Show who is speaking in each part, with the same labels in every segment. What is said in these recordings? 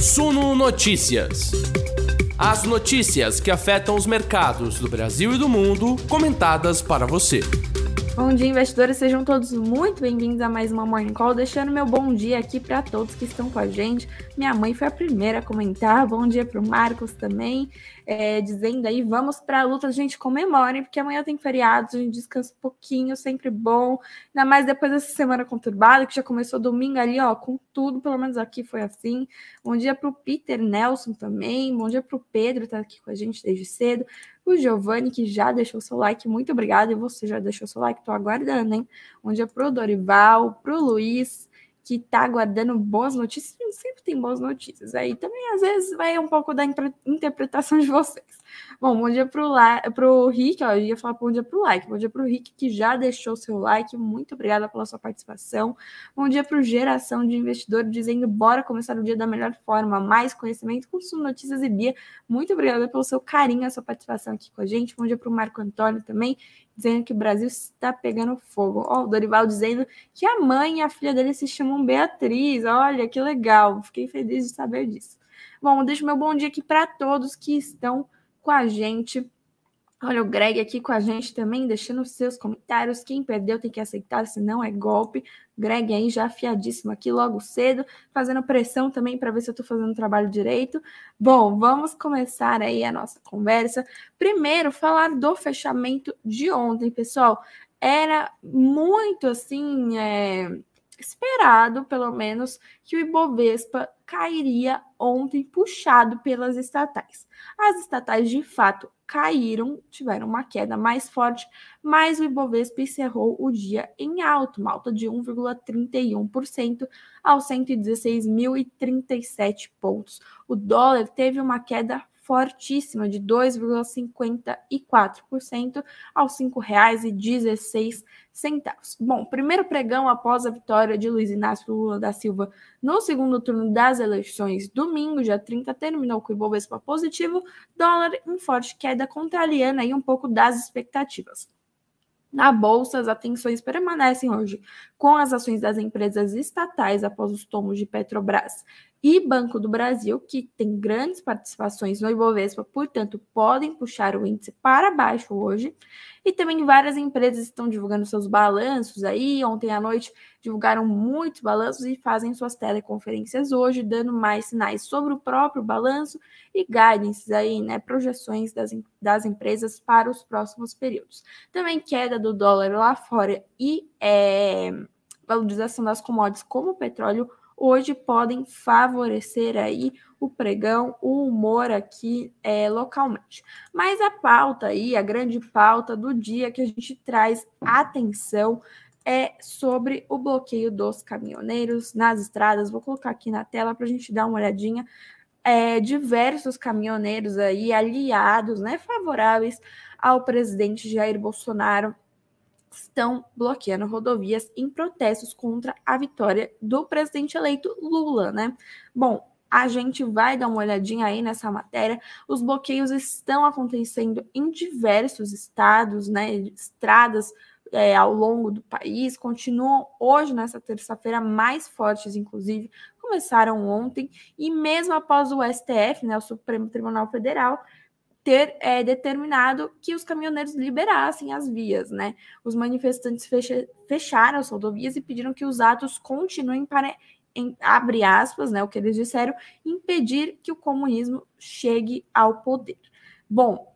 Speaker 1: Suno Notícias. As notícias que afetam os mercados do Brasil e do mundo, comentadas para você.
Speaker 2: Bom dia, investidores. Sejam todos muito bem-vindos a mais uma Morning Call. Deixando meu bom dia aqui para todos que estão com a gente. Minha mãe foi a primeira a comentar. Bom dia para o Marcos também, é, dizendo aí: vamos para a luta. Gente comemore, porque amanhã tem feriado, a gente descansa um pouquinho, sempre bom. Ainda mais depois dessa semana conturbada, que já começou domingo ali, ó, com tudo. Pelo menos aqui foi assim. Bom dia para o Peter Nelson também. Bom dia para o Pedro, tá aqui com a gente desde cedo o Giovanni, que já deixou seu like, muito obrigada. E você já deixou seu like, tô aguardando, hein? Um dia pro Dorival, pro Luiz, que está aguardando boas notícias, sempre tem boas notícias. Aí também, às vezes, vai um pouco da interpretação de vocês. Bom, bom dia para o Rick, ó, eu ia falar bom dia para o like, bom dia para o Rick, que já deixou seu like, muito obrigada pela sua participação. Bom dia para o Geração de Investidor, dizendo bora começar o dia da melhor forma, mais conhecimento, consumo, notícias e Bia. Muito obrigada pelo seu carinho, a sua participação aqui com a gente. Bom dia para o Marco Antônio também, dizendo que o Brasil está pegando fogo. Ó, o Dorival dizendo que a mãe e a filha dele se chamam Beatriz. Olha que legal, fiquei feliz de saber disso. Bom, deixo meu bom dia aqui para todos que estão com a gente. Olha o Greg aqui com a gente também, deixando seus comentários. Quem perdeu tem que aceitar, senão é golpe. Greg aí já afiadíssimo aqui logo cedo, fazendo pressão também para ver se eu estou fazendo o trabalho direito. Bom, vamos começar aí a nossa conversa. Primeiro, falar do fechamento de ontem, pessoal. Era muito assim. É esperado, pelo menos, que o Ibovespa cairia ontem, puxado pelas estatais. As estatais, de fato, caíram, tiveram uma queda mais forte, mas o Ibovespa encerrou o dia em alto, uma alta de 1,31% aos 116.037 pontos. O dólar teve uma queda fortíssima de 2,54% aos R$ 5,16. Bom, primeiro pregão após a vitória de Luiz Inácio Lula da Silva no segundo turno das eleições, domingo, dia 30, terminou com o Ibovespa positivo, dólar em forte queda contra a Aliana e um pouco das expectativas. Na bolsa, as atenções permanecem hoje com as ações das empresas estatais após os tomos de Petrobras e Banco do Brasil, que tem grandes participações no Ibovespa, portanto, podem puxar o índice para baixo hoje. E também várias empresas estão divulgando seus balanços aí. Ontem à noite divulgaram muitos balanços e fazem suas teleconferências hoje, dando mais sinais sobre o próprio balanço e guidance aí, né, projeções das, das empresas para os próximos períodos. Também queda do dólar lá fora e é, valorização das commodities como o petróleo hoje podem favorecer aí o pregão, o humor aqui é, localmente. Mas a pauta aí, a grande pauta do dia que a gente traz atenção é sobre o bloqueio dos caminhoneiros nas estradas. Vou colocar aqui na tela para a gente dar uma olhadinha. É, diversos caminhoneiros aí aliados, né, favoráveis ao presidente Jair Bolsonaro estão bloqueando rodovias em protestos contra a vitória do presidente eleito Lula, né? Bom, a gente vai dar uma olhadinha aí nessa matéria. Os bloqueios estão acontecendo em diversos estados, né? Estradas é, ao longo do país continuam hoje, nessa terça-feira, mais fortes, inclusive, começaram ontem, e mesmo após o STF, né, o Supremo Tribunal Federal, ter é, determinado que os caminhoneiros liberassem as vias, né? Os manifestantes fecha, fecharam as rodovias e pediram que os atos continuem para, em, abre aspas, né, o que eles disseram, impedir que o comunismo chegue ao poder. Bom,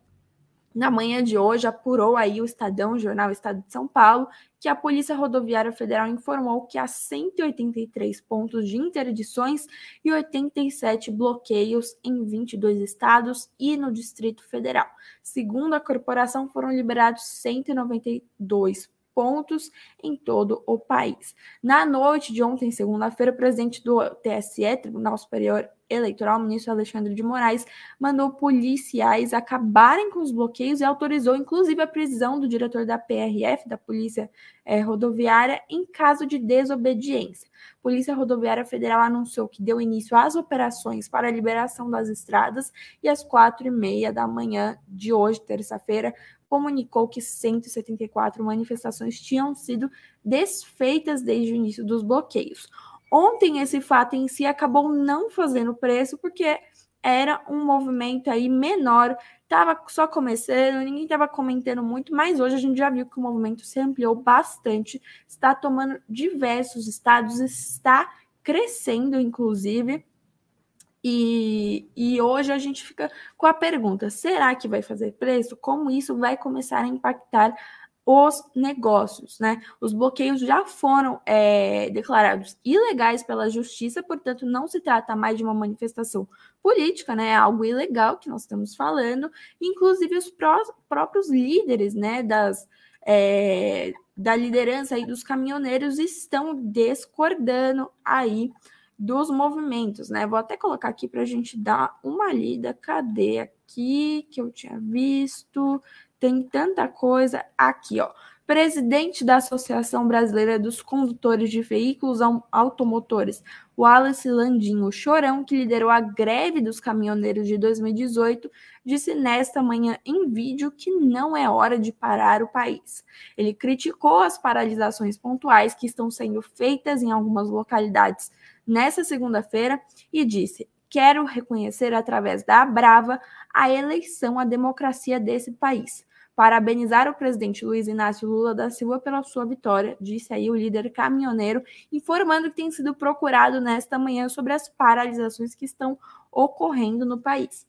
Speaker 2: na manhã de hoje, apurou aí o Estadão, o jornal Estado de São Paulo, que a Polícia Rodoviária Federal informou que há 183 pontos de interdições e 87 bloqueios em 22 estados e no Distrito Federal. Segundo a corporação, foram liberados 192 pontos em todo o país. Na noite de ontem, segunda-feira, o presidente do TSE, Tribunal Superior Eleitoral, o ministro Alexandre de Moraes, mandou policiais acabarem com os bloqueios e autorizou, inclusive, a prisão do diretor da PRF, da Polícia é, Rodoviária, em caso de desobediência. Polícia Rodoviária Federal anunciou que deu início às operações para a liberação das estradas e às quatro e meia da manhã de hoje, terça-feira, comunicou que 174 manifestações tinham sido desfeitas desde o início dos bloqueios. Ontem esse fato em si acabou não fazendo preço porque era um movimento aí menor, estava só começando, ninguém estava comentando muito, mas hoje a gente já viu que o movimento se ampliou bastante, está tomando diversos estados, está crescendo, inclusive. E, e hoje a gente fica com a pergunta: será que vai fazer preço? Como isso vai começar a impactar os negócios, né? Os bloqueios já foram é, declarados ilegais pela justiça, portanto, não se trata mais de uma manifestação política, né? É algo ilegal que nós estamos falando. Inclusive, os pró próprios líderes, né, das, é, da liderança aí dos caminhoneiros estão discordando aí dos movimentos, né? Vou até colocar aqui para a gente dar uma lida. Cadê aqui que eu tinha visto? Tem tanta coisa aqui, ó. Presidente da Associação Brasileira dos Condutores de Veículos Automotores, Wallace Landinho Chorão, que liderou a greve dos caminhoneiros de 2018, disse nesta manhã em vídeo que não é hora de parar o país. Ele criticou as paralisações pontuais que estão sendo feitas em algumas localidades nesta segunda-feira e disse: Quero reconhecer através da Brava a eleição, a democracia desse país parabenizar o presidente Luiz Inácio Lula da Silva pela sua vitória, disse aí o líder caminhoneiro, informando que tem sido procurado nesta manhã sobre as paralisações que estão ocorrendo no país.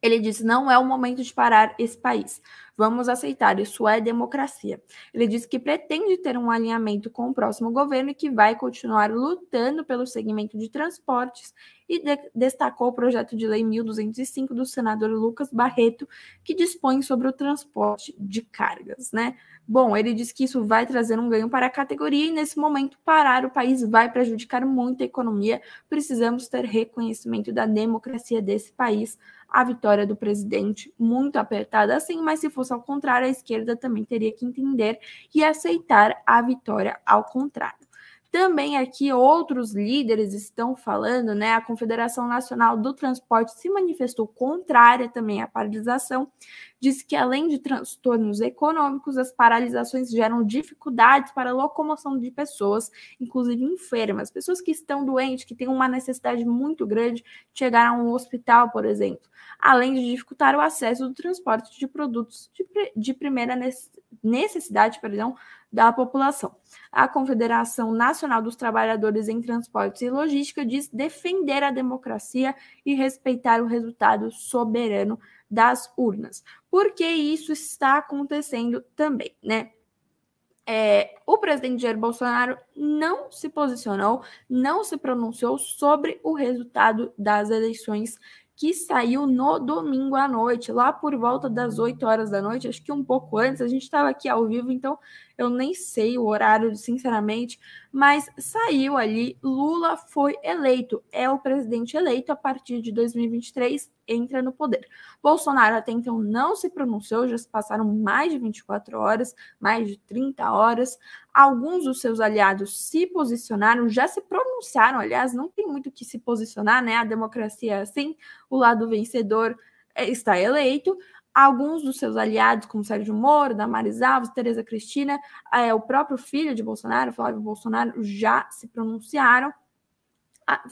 Speaker 2: Ele disse: não é o momento de parar esse país. Vamos aceitar, isso é democracia. Ele disse que pretende ter um alinhamento com o próximo governo e que vai continuar lutando pelo segmento de transportes e de destacou o projeto de lei 1205 do senador Lucas Barreto, que dispõe sobre o transporte de cargas, né? Bom, ele diz que isso vai trazer um ganho para a categoria e nesse momento parar o país vai prejudicar muito a economia. Precisamos ter reconhecimento da democracia desse país a vitória do presidente muito apertada assim, mas se fosse ao contrário, a esquerda também teria que entender e aceitar a vitória ao contrário. Também aqui outros líderes estão falando, né? A Confederação Nacional do Transporte se manifestou contrária também à paralisação, disse que além de transtornos econômicos, as paralisações geram dificuldades para a locomoção de pessoas, inclusive enfermas, pessoas que estão doentes, que têm uma necessidade muito grande de chegar a um hospital, por exemplo, além de dificultar o acesso do transporte de produtos de, de primeira necessidade, perdão, da população. A Confederação Nacional dos Trabalhadores em Transportes e Logística diz defender a democracia e respeitar o resultado soberano das urnas. Por que isso está acontecendo também, né? É, o presidente Jair Bolsonaro não se posicionou, não se pronunciou sobre o resultado das eleições que saiu no domingo à noite, lá por volta das 8 horas da noite, acho que um pouco antes, a gente estava aqui ao vivo, então eu nem sei o horário, sinceramente, mas saiu ali, Lula foi eleito, é o presidente eleito a partir de 2023, entra no poder. Bolsonaro até então não se pronunciou, já se passaram mais de 24 horas, mais de 30 horas. Alguns dos seus aliados se posicionaram, já se pronunciaram, aliás, não tem muito que se posicionar, né? A democracia é assim, o lado vencedor é, está eleito, alguns dos seus aliados, como Sérgio Moro, Damares Alves, Tereza Cristina, é, o próprio filho de Bolsonaro, Flávio Bolsonaro, já se pronunciaram,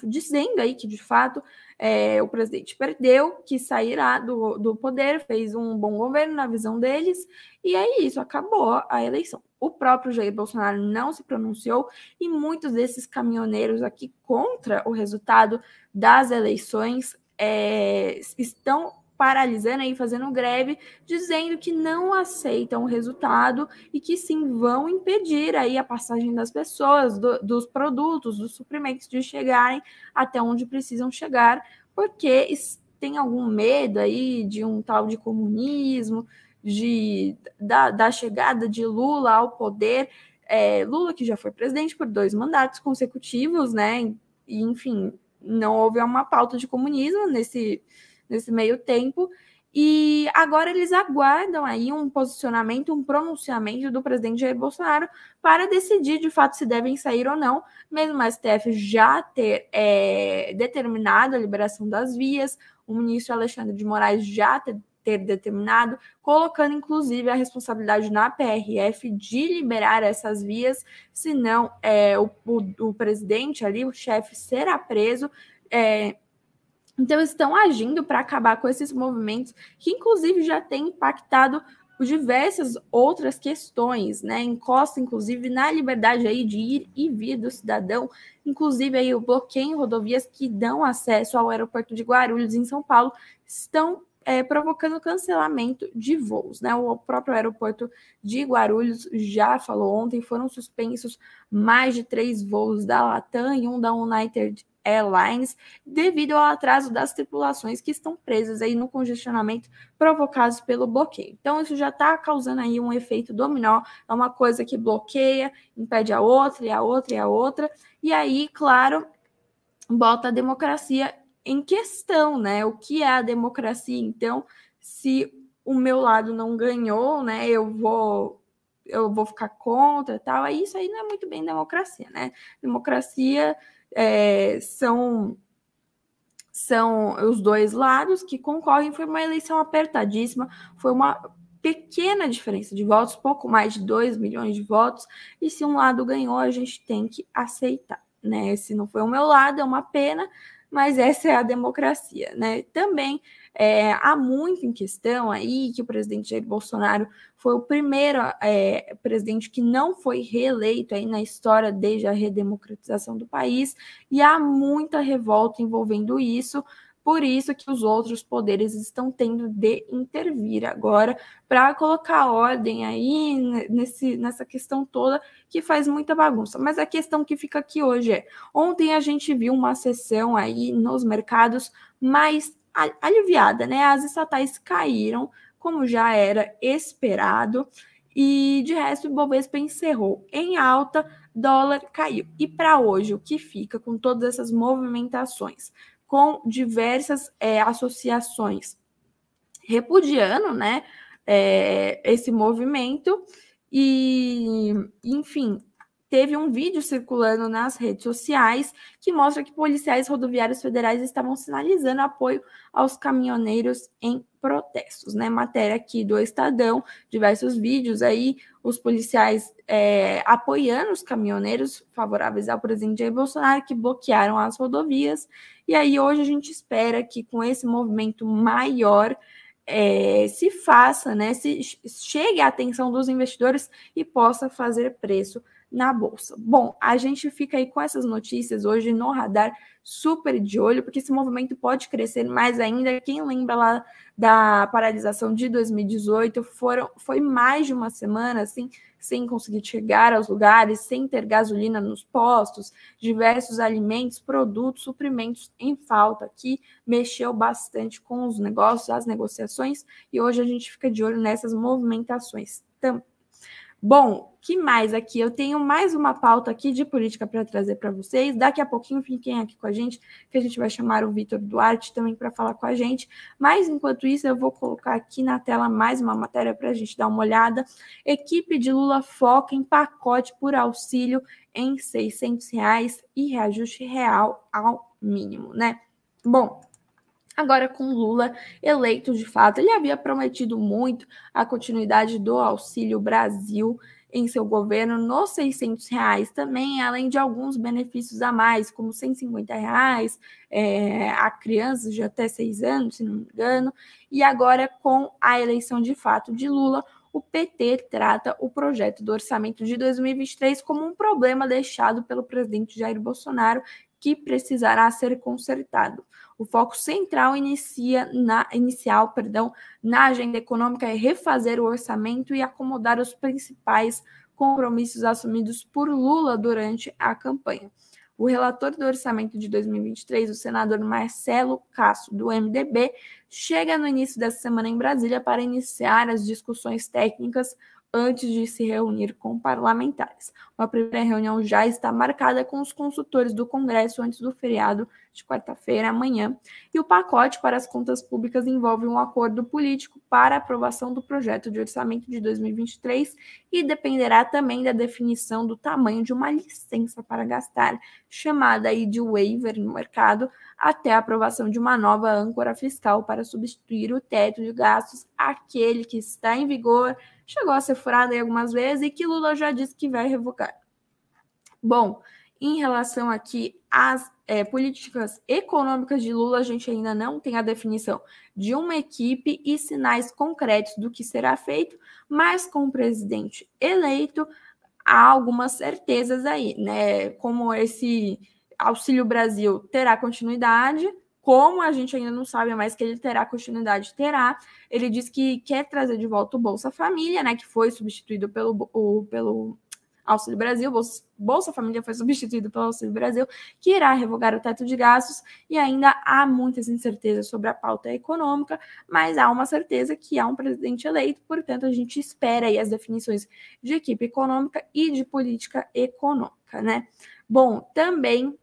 Speaker 2: dizendo aí que, de fato, é, o presidente perdeu, que sairá do, do poder, fez um bom governo na visão deles, e é isso, acabou a eleição. O próprio Jair Bolsonaro não se pronunciou e muitos desses caminhoneiros aqui contra o resultado das eleições é, estão paralisando aí, fazendo greve, dizendo que não aceitam o resultado e que sim vão impedir aí a passagem das pessoas, do, dos produtos, dos suprimentos de chegarem até onde precisam chegar, porque tem algum medo aí de um tal de comunismo, de, da, da chegada de Lula ao poder. É, Lula, que já foi presidente por dois mandatos consecutivos, né? E, enfim, não houve uma pauta de comunismo nesse nesse meio tempo. E agora eles aguardam aí um posicionamento, um pronunciamento do presidente Jair Bolsonaro para decidir de fato se devem sair ou não, mesmo o STF já ter é, determinado a liberação das vias, o ministro Alexandre de Moraes já ter ter determinado, colocando inclusive a responsabilidade na PRF de liberar essas vias, senão é, o, o, o presidente ali, o chefe, será preso. É, então, estão agindo para acabar com esses movimentos que, inclusive, já têm impactado diversas outras questões, né? Encosta, inclusive, na liberdade aí de ir e vir do cidadão, inclusive aí o bloqueio em rodovias que dão acesso ao aeroporto de Guarulhos, em São Paulo, estão é, provocando cancelamento de voos. Né? O próprio aeroporto de Guarulhos já falou ontem, foram suspensos mais de três voos da Latam e um da United Airlines, devido ao atraso das tripulações que estão presas aí no congestionamento provocados pelo bloqueio. Então, isso já está causando aí um efeito dominó, é uma coisa que bloqueia, impede a outra, e a outra, e a outra, e aí, claro, bota a democracia em questão, né? O que é a democracia? Então, se o meu lado não ganhou, né, eu vou eu vou ficar contra tal, aí isso aí não é muito bem democracia, né? Democracia é, são, são os dois lados que concorrem. Foi uma eleição apertadíssima, foi uma pequena diferença de votos, pouco mais de 2 milhões de votos, e se um lado ganhou, a gente tem que aceitar. Né? Se não foi o meu lado, é uma pena, mas essa é a democracia, né? Também é, há muito em questão aí que o presidente Jair Bolsonaro foi o primeiro é, presidente que não foi reeleito aí na história desde a redemocratização do país, e há muita revolta envolvendo isso. Por isso que os outros poderes estão tendo de intervir agora para colocar ordem aí nesse, nessa questão toda que faz muita bagunça. Mas a questão que fica aqui hoje é: ontem a gente viu uma sessão aí nos mercados mais aliviada, né? As estatais caíram, como já era esperado, e de resto o Bovespa encerrou em alta, dólar caiu. E para hoje, o que fica com todas essas movimentações, com diversas é, associações. Repudiando, né, é, esse movimento e, enfim, teve um vídeo circulando nas redes sociais que mostra que policiais rodoviários federais estavam sinalizando apoio aos caminhoneiros em protestos, né? Matéria aqui do Estadão, diversos vídeos aí, os policiais é, apoiando os caminhoneiros favoráveis ao presidente Jair Bolsonaro que bloquearam as rodovias. E aí hoje a gente espera que com esse movimento maior é, se faça, né? Se chegue à atenção dos investidores e possa fazer preço na bolsa. Bom, a gente fica aí com essas notícias hoje no radar super de olho, porque esse movimento pode crescer mais ainda. Quem lembra lá da paralisação de 2018, foram, foi mais de uma semana assim, sem conseguir chegar aos lugares, sem ter gasolina nos postos, diversos alimentos, produtos, suprimentos em falta, que mexeu bastante com os negócios, as negociações, e hoje a gente fica de olho nessas movimentações também. Bom, que mais aqui? Eu tenho mais uma pauta aqui de política para trazer para vocês. Daqui a pouquinho fiquem aqui com a gente, que a gente vai chamar o Vitor Duarte também para falar com a gente. Mas enquanto isso, eu vou colocar aqui na tela mais uma matéria para a gente dar uma olhada. Equipe de Lula foca em pacote por auxílio em 600 reais e reajuste real ao mínimo, né? Bom, Agora, com Lula eleito de fato, ele havia prometido muito a continuidade do Auxílio Brasil em seu governo nos 600 reais também, além de alguns benefícios a mais, como 150 reais é, a crianças de até seis anos, se não me engano. E agora, com a eleição de fato de Lula, o PT trata o projeto do orçamento de 2023 como um problema deixado pelo presidente Jair Bolsonaro que precisará ser consertado. O foco central inicia na, inicial perdão, na agenda econômica é refazer o orçamento e acomodar os principais compromissos assumidos por Lula durante a campanha. O relator do orçamento de 2023, o senador Marcelo Castro, do MDB, chega no início dessa semana em Brasília para iniciar as discussões técnicas antes de se reunir com parlamentares. Uma primeira reunião já está marcada com os consultores do Congresso antes do feriado de quarta-feira, amanhã, e o pacote para as contas públicas envolve um acordo político para aprovação do projeto de orçamento de 2023 e dependerá também da definição do tamanho de uma licença para gastar, chamada aí de waiver no mercado, até a aprovação de uma nova âncora fiscal para substituir o teto de gastos, aquele que está em vigor chegou a ser furada algumas vezes e que Lula já disse que vai revogar. Bom, em relação aqui às é, políticas econômicas de Lula, a gente ainda não tem a definição de uma equipe e sinais concretos do que será feito, mas com o presidente eleito, há algumas certezas aí, né? Como esse Auxílio Brasil terá continuidade, como a gente ainda não sabe mais que ele terá continuidade, terá. Ele diz que quer trazer de volta o Bolsa Família, né, que foi substituído pelo, o, pelo Auxílio Brasil, Bolsa, Bolsa Família foi substituído pelo Auxílio Brasil, que irá revogar o teto de gastos, e ainda há muitas incertezas sobre a pauta econômica, mas há uma certeza que há um presidente eleito, portanto, a gente espera aí as definições de equipe econômica e de política econômica, né? Bom, também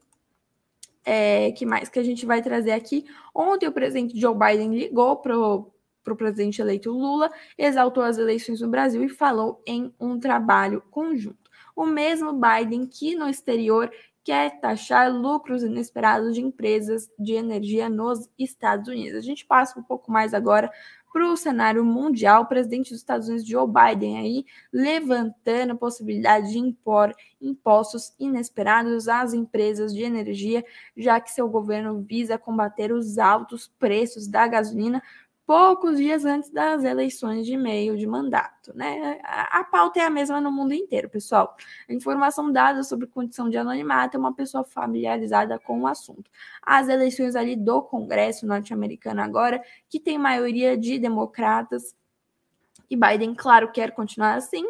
Speaker 2: é, que mais que a gente vai trazer aqui? Ontem o presidente Joe Biden ligou para o presidente eleito Lula, exaltou as eleições no Brasil e falou em um trabalho conjunto. O mesmo Biden que no exterior quer taxar lucros inesperados de empresas de energia nos Estados Unidos. A gente passa um pouco mais agora para o cenário mundial, o presidente dos Estados Unidos, Joe Biden, aí levantando a possibilidade de impor impostos inesperados às empresas de energia, já que seu governo visa combater os altos preços da gasolina poucos dias antes das eleições de meio de mandato, né? A, a, pauta é a mesma no mundo inteiro, pessoal. A informação dada sobre condição de anonimato é uma pessoa familiarizada com o assunto. As eleições ali do Congresso norte-americano agora, que tem maioria de democratas, e Biden, claro, quer continuar assim,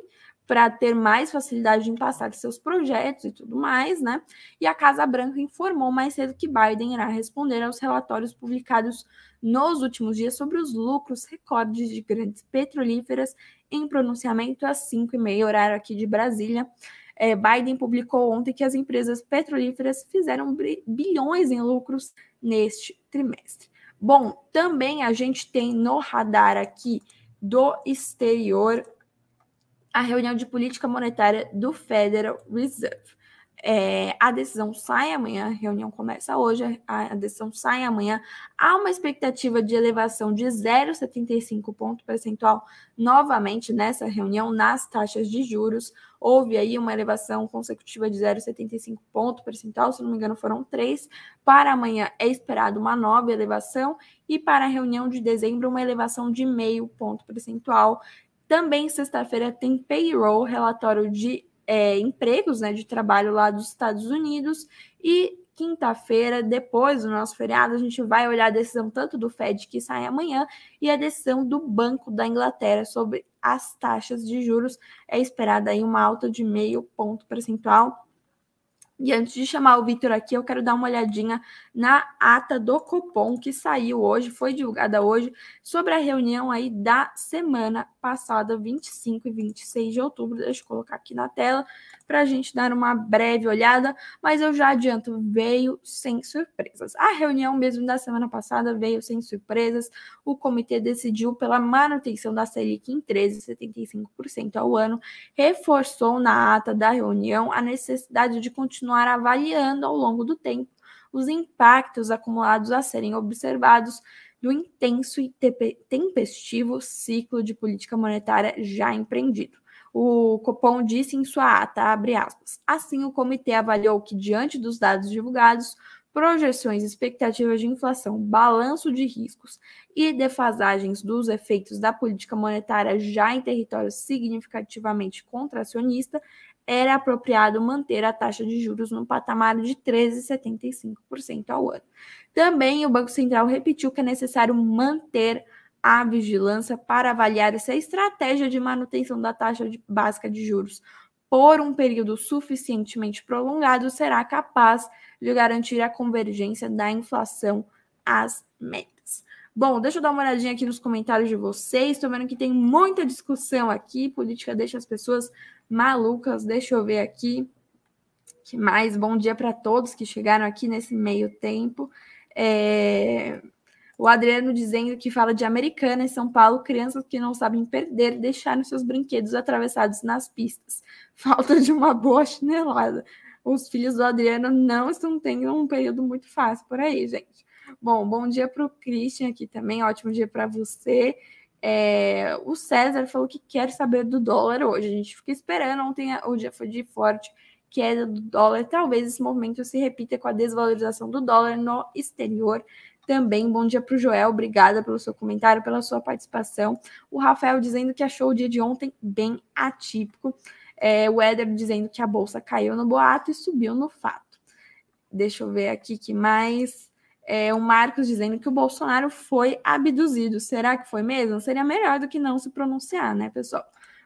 Speaker 2: para ter mais facilidade em passar seus projetos e tudo mais, né? E a Casa Branca informou mais cedo que Biden irá responder aos relatórios publicados nos últimos dias sobre os lucros recordes de grandes petrolíferas em pronunciamento às 5 e meia, horário aqui de Brasília. É, Biden publicou ontem que as empresas petrolíferas fizeram bilhões em lucros neste trimestre. Bom, também a gente tem no radar aqui do exterior a reunião de política monetária do Federal Reserve. É, a decisão sai amanhã, a reunião começa hoje, a, a decisão sai amanhã. Há uma expectativa de elevação de 0,75 ponto percentual novamente nessa reunião nas taxas de juros. Houve aí uma elevação consecutiva de 0,75 ponto percentual, se não me engano, foram três. Para amanhã é esperado uma nova elevação e para a reunião de dezembro, uma elevação de meio ponto percentual. Também sexta-feira tem payroll, relatório de é, empregos né, de trabalho lá dos Estados Unidos. E quinta-feira, depois do nosso feriado, a gente vai olhar a decisão tanto do Fed que sai amanhã e a decisão do Banco da Inglaterra sobre as taxas de juros. É esperada aí uma alta de meio ponto percentual e antes de chamar o Vitor aqui, eu quero dar uma olhadinha na ata do Copom que saiu hoje, foi divulgada hoje, sobre a reunião aí da semana passada, 25 e 26 de outubro. Deixa eu colocar aqui na tela para a gente dar uma breve olhada, mas eu já adianto, veio sem surpresas. A reunião mesmo da semana passada veio sem surpresas. O comitê decidiu pela manutenção da Selic em 13,75% ao ano, reforçou na ata da reunião a necessidade de continuar continuar avaliando ao longo do tempo os impactos acumulados a serem observados do intenso e tempestivo ciclo de política monetária já empreendido. O Copom disse em sua ata, abre aspas, assim o comitê avaliou que, diante dos dados divulgados, projeções, expectativas de inflação, balanço de riscos e defasagens dos efeitos da política monetária já em território significativamente contracionista, era apropriado manter a taxa de juros no patamar de 13,75% ao ano. Também o Banco Central repetiu que é necessário manter a vigilância para avaliar se a estratégia de manutenção da taxa de, básica de juros por um período suficientemente prolongado será capaz de garantir a convergência da inflação às metas. Bom, deixa eu dar uma olhadinha aqui nos comentários de vocês. Estou vendo que tem muita discussão aqui. Política deixa as pessoas malucas. Deixa eu ver aqui. Que mais? Bom dia para todos que chegaram aqui nesse meio tempo. É... O Adriano dizendo que fala de Americana em São Paulo, crianças que não sabem perder deixaram seus brinquedos atravessados nas pistas. Falta de uma boa chinelada. Os filhos do Adriano não estão tendo um período muito fácil por aí, gente. Bom, bom dia para o Christian aqui também, ótimo dia para você. É, o César falou que quer saber do dólar hoje. A gente fica esperando. Ontem o dia foi de forte queda do dólar. Talvez esse movimento se repita com a desvalorização do dólar no exterior. Também, bom dia para o Joel, obrigada pelo seu comentário, pela sua participação. O Rafael dizendo que achou o dia de ontem bem atípico. É, o Éder dizendo que a bolsa caiu no boato e subiu no fato. Deixa eu ver aqui que mais. É, o Marcos dizendo que o Bolsonaro foi abduzido. Será que foi mesmo? Seria melhor do que não se pronunciar, né, pessoal?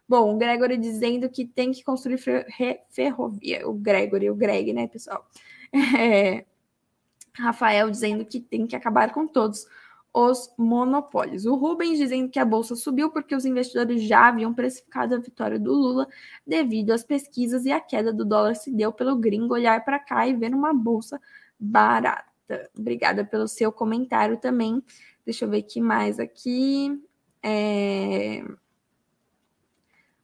Speaker 2: Bom, o Gregory dizendo que tem que construir ferrovia. O Gregory, o Greg, né, pessoal? É, Rafael dizendo que tem que acabar com todos os monopólios. O Rubens dizendo que a bolsa subiu porque os investidores já haviam precificado a vitória do Lula devido às pesquisas e a queda do dólar se deu pelo gringo olhar para cá e ver uma bolsa barata. Obrigada pelo seu comentário também. Deixa eu ver que mais aqui. É...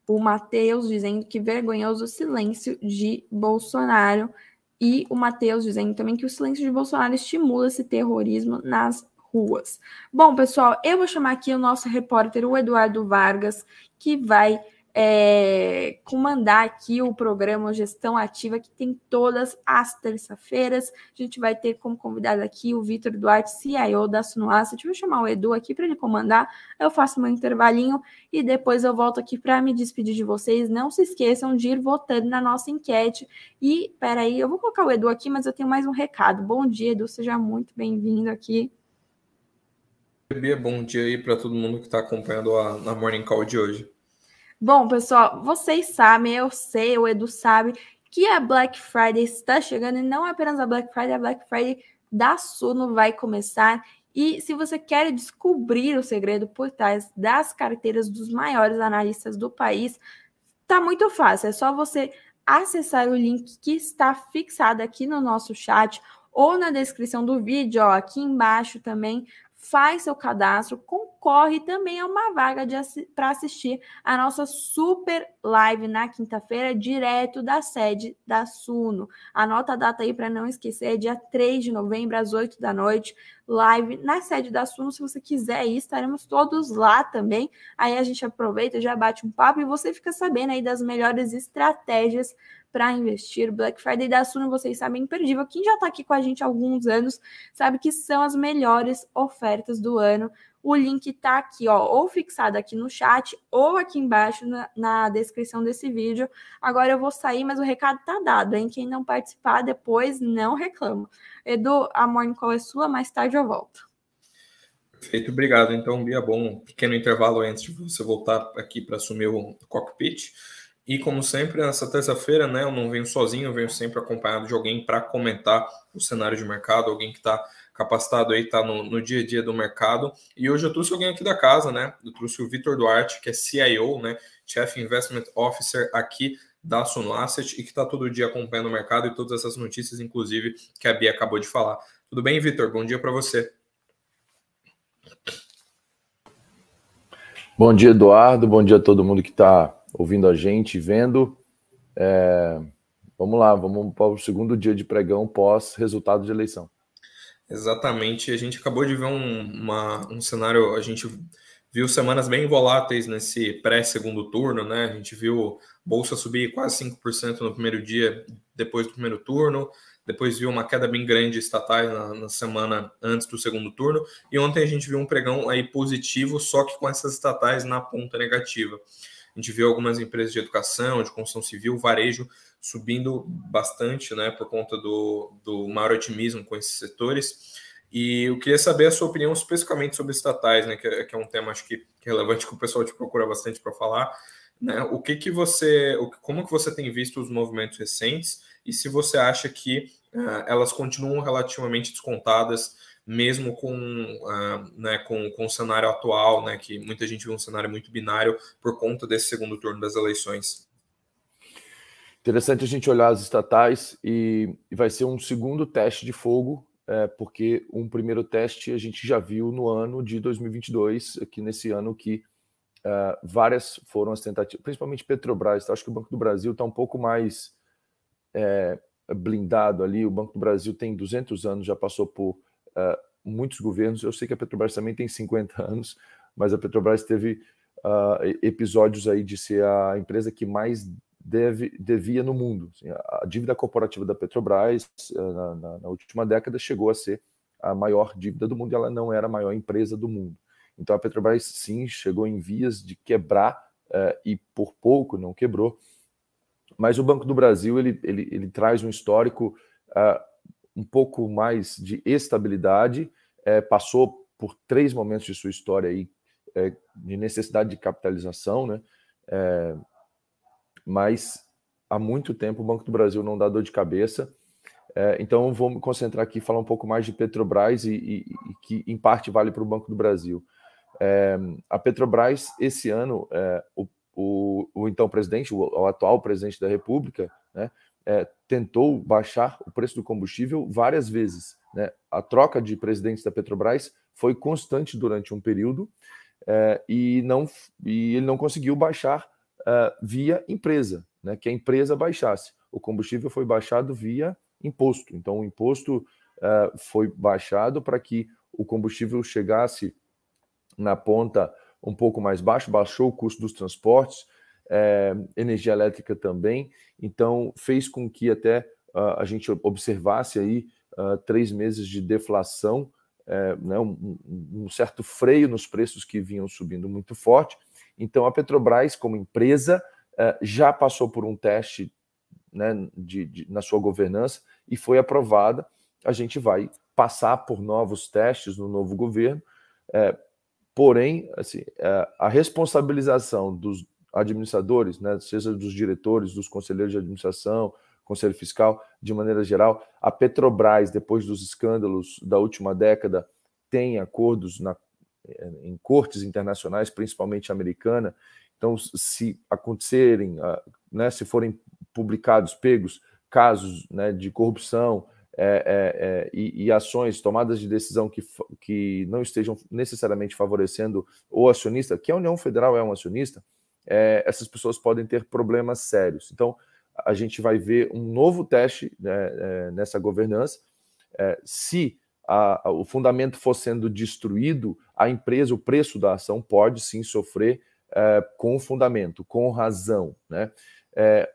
Speaker 2: O Matheus dizendo que vergonhoso o silêncio de Bolsonaro. E o Matheus dizendo também que o silêncio de Bolsonaro estimula esse terrorismo nas ruas. Bom, pessoal, eu vou chamar aqui o nosso repórter, o Eduardo Vargas, que vai é, comandar aqui o programa Gestão Ativa, que tem todas as terça-feiras. A gente vai ter como convidado aqui o Vitor Duarte, CIO da Sunoasset. Vou chamar o Edu aqui para ele comandar. Eu faço meu intervalinho e depois eu volto aqui para me despedir de vocês. Não se esqueçam de ir votando na nossa enquete. E, peraí, eu vou colocar o Edu aqui, mas eu tenho mais um recado. Bom dia, Edu, seja muito bem-vindo aqui.
Speaker 3: Bom dia aí para todo mundo que está acompanhando a, a Morning Call de hoje.
Speaker 2: Bom, pessoal, vocês sabem, eu sei, o Edu sabe, que a Black Friday está chegando e não apenas a Black Friday, a Black Friday da Suno vai começar. E se você quer descobrir o segredo por trás das carteiras dos maiores analistas do país, tá muito fácil. É só você acessar o link que está fixado aqui no nosso chat ou na descrição do vídeo, ó, aqui embaixo também faz seu cadastro, concorre também a uma vaga para assistir a nossa super live na quinta-feira, direto da sede da Suno. Anota a data aí para não esquecer, é dia 3 de novembro, às 8 da noite, live na sede da Suno. Se você quiser ir, estaremos todos lá também. Aí a gente aproveita, já bate um papo e você fica sabendo aí das melhores estratégias para investir. Black Friday da Suno, vocês sabem, imperdível. Quem já está aqui com a gente há alguns anos sabe que são as melhores ofertas do ano. O link está aqui, ó, ou fixado aqui no chat, ou aqui embaixo na, na, descrição desse vídeo. Agora eu vou sair, mas o recado tá dado, hein? Quem não participar depois, não reclama. Edu, a Morning Call é sua, mais tarde eu volto.
Speaker 3: Perfeito, obrigado. Então, Bia, bom, pequeno intervalo antes de você voltar aqui para assumir o cockpit. E como sempre, nessa terça-feira, né, eu não venho sozinho, eu venho sempre acompanhado de alguém para comentar o cenário de mercado, alguém que está capacitado aí, está no, no, dia a dia do mercado. E hoje eu trouxe alguém aqui da casa, né? Eu trouxe o Vitor Duarte, que é CIO, né? Chief Investment Officer aqui da Suno Asset e que está todo dia acompanhando o mercado e todas essas notícias, inclusive, que a Bia acabou de falar. Tudo bem, Vitor? Bom dia para você.
Speaker 4: Bom dia, Eduardo. Bom dia a todo mundo que está ouvindo a gente, vendo. É, vamos lá, vamos para o segundo dia de pregão pós resultado de eleição.
Speaker 3: Exatamente, a gente acabou de ver um, uma, um cenário, a gente viu semanas bem voláteis nesse pré-segundo turno, né? A gente viu bolsa subir quase 5% no primeiro dia depois do primeiro turno, depois viu uma queda bem grande de estatais na, na, semana antes do segundo turno, e ontem a gente viu um pregão aí positivo, só que com essas estatais na ponta negativa. A gente viu algumas empresas de educação, de construção civil, varejo subindo bastante, né, por conta do, do maior otimismo com esses setores. E eu queria saber a sua opinião especificamente sobre estatais, né, que é, que é um tema acho que, que é relevante que o pessoal te procura bastante para falar. Né? O que que você, como que você tem visto os movimentos recentes e se você acha que uh, elas continuam relativamente descontadas, mesmo com, uh, né, com, com o cenário atual, né, que muita gente vê um cenário muito binário por conta desse segundo turno das eleições.
Speaker 4: Interessante a gente olhar as estatais e, e vai ser um segundo teste de fogo, é, porque um primeiro teste a gente já viu no ano de 2022, aqui nesse ano que uh, várias foram as tentativas, principalmente Petrobras. Tá? Acho que o Banco do Brasil está um pouco mais é, blindado ali. O Banco do Brasil tem 200 anos, já passou por uh, muitos governos. Eu sei que a Petrobras também tem 50 anos, mas a Petrobras teve uh, episódios aí de ser a empresa que mais deve, devia no mundo. Assim, a, dívida corporativa da Petrobras na, na, na, última década chegou a ser a maior dívida do mundo e ela não era a maior empresa do mundo. Então a Petrobras sim chegou em vias de quebrar uh, e por pouco não quebrou. Mas o Banco do Brasil ele, ele, ele traz um histórico uh, um pouco mais de estabilidade, uh, passou por três momentos de sua história aí, de necessidade de capitalização, né? mas há muito tempo o Banco do Brasil não dá dor de cabeça. É, então, vou me concentrar aqui, falar um pouco mais de Petrobras e, e, e que, em parte, vale para o Banco do Brasil. É, a Petrobras, esse ano, é, o, o, o, então presidente, o, o, atual presidente da República, né, é, tentou baixar o preço do combustível várias vezes. Né? A troca de presidentes da Petrobras foi constante durante um período é, e, não, e ele não conseguiu baixar é, via empresa, né? que a empresa baixasse. O combustível foi baixado via imposto. Então, o imposto é, foi baixado para que o combustível chegasse na ponta um pouco mais baixo, baixou o custo dos transportes, é, energia elétrica também, então fez com que até uh, a gente observasse aí uh, três meses de deflação, é, né, um, um, certo freio nos preços que vinham subindo muito forte. Então a Petrobras, como empresa, uh, já passou por um teste né, de, de, na sua governança e foi aprovada. A gente vai passar por novos testes no novo governo. É, Porém, assim, é, a responsabilização dos administradores, né, seja dos diretores, dos conselheiros de administração, conselho fiscal, de maneira geral, a Petrobras, depois dos escândalos da última década, tem acordos na, é, em cortes internacionais, principalmente americana. Então, se acontecerem, ah, né, se forem publicados, pegos casos né, de corrupção, é, é, é, e, e, ações, tomadas de decisão que, que não estejam necessariamente favorecendo o acionista, que a União Federal é um acionista, é, essas pessoas podem ter problemas sérios. Então, a gente vai ver um novo teste né, é, nessa governança. É, se a, a, o fundamento for sendo destruído, a empresa, o preço da ação pode sim sofrer com fundamento, com razão. Né?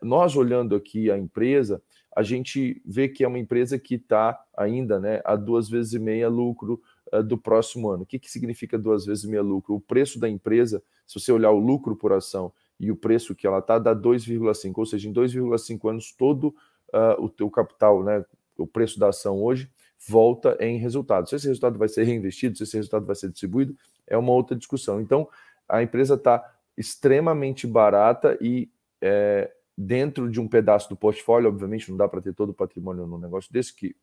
Speaker 4: nós olhando aqui a empresa, a gente vê que é uma empresa que está ainda né, a duas vezes e meia lucro do próximo ano. O que, que significa duas vezes meia lucro? O preço da empresa, se você olhar o lucro por ação e o preço que ela está, dá 2,5, ou seja, em 2,5 anos todo uh, o teu capital, né, o preço da ação hoje, volta em resultado. Se esse resultado vai ser reinvestido, se esse resultado vai ser distribuído, é uma outra discussão. Então, a empresa está extremamente barata e é, dentro de um pedaço do portfólio, obviamente não dá para ter todo o patrimônio num negócio desse, que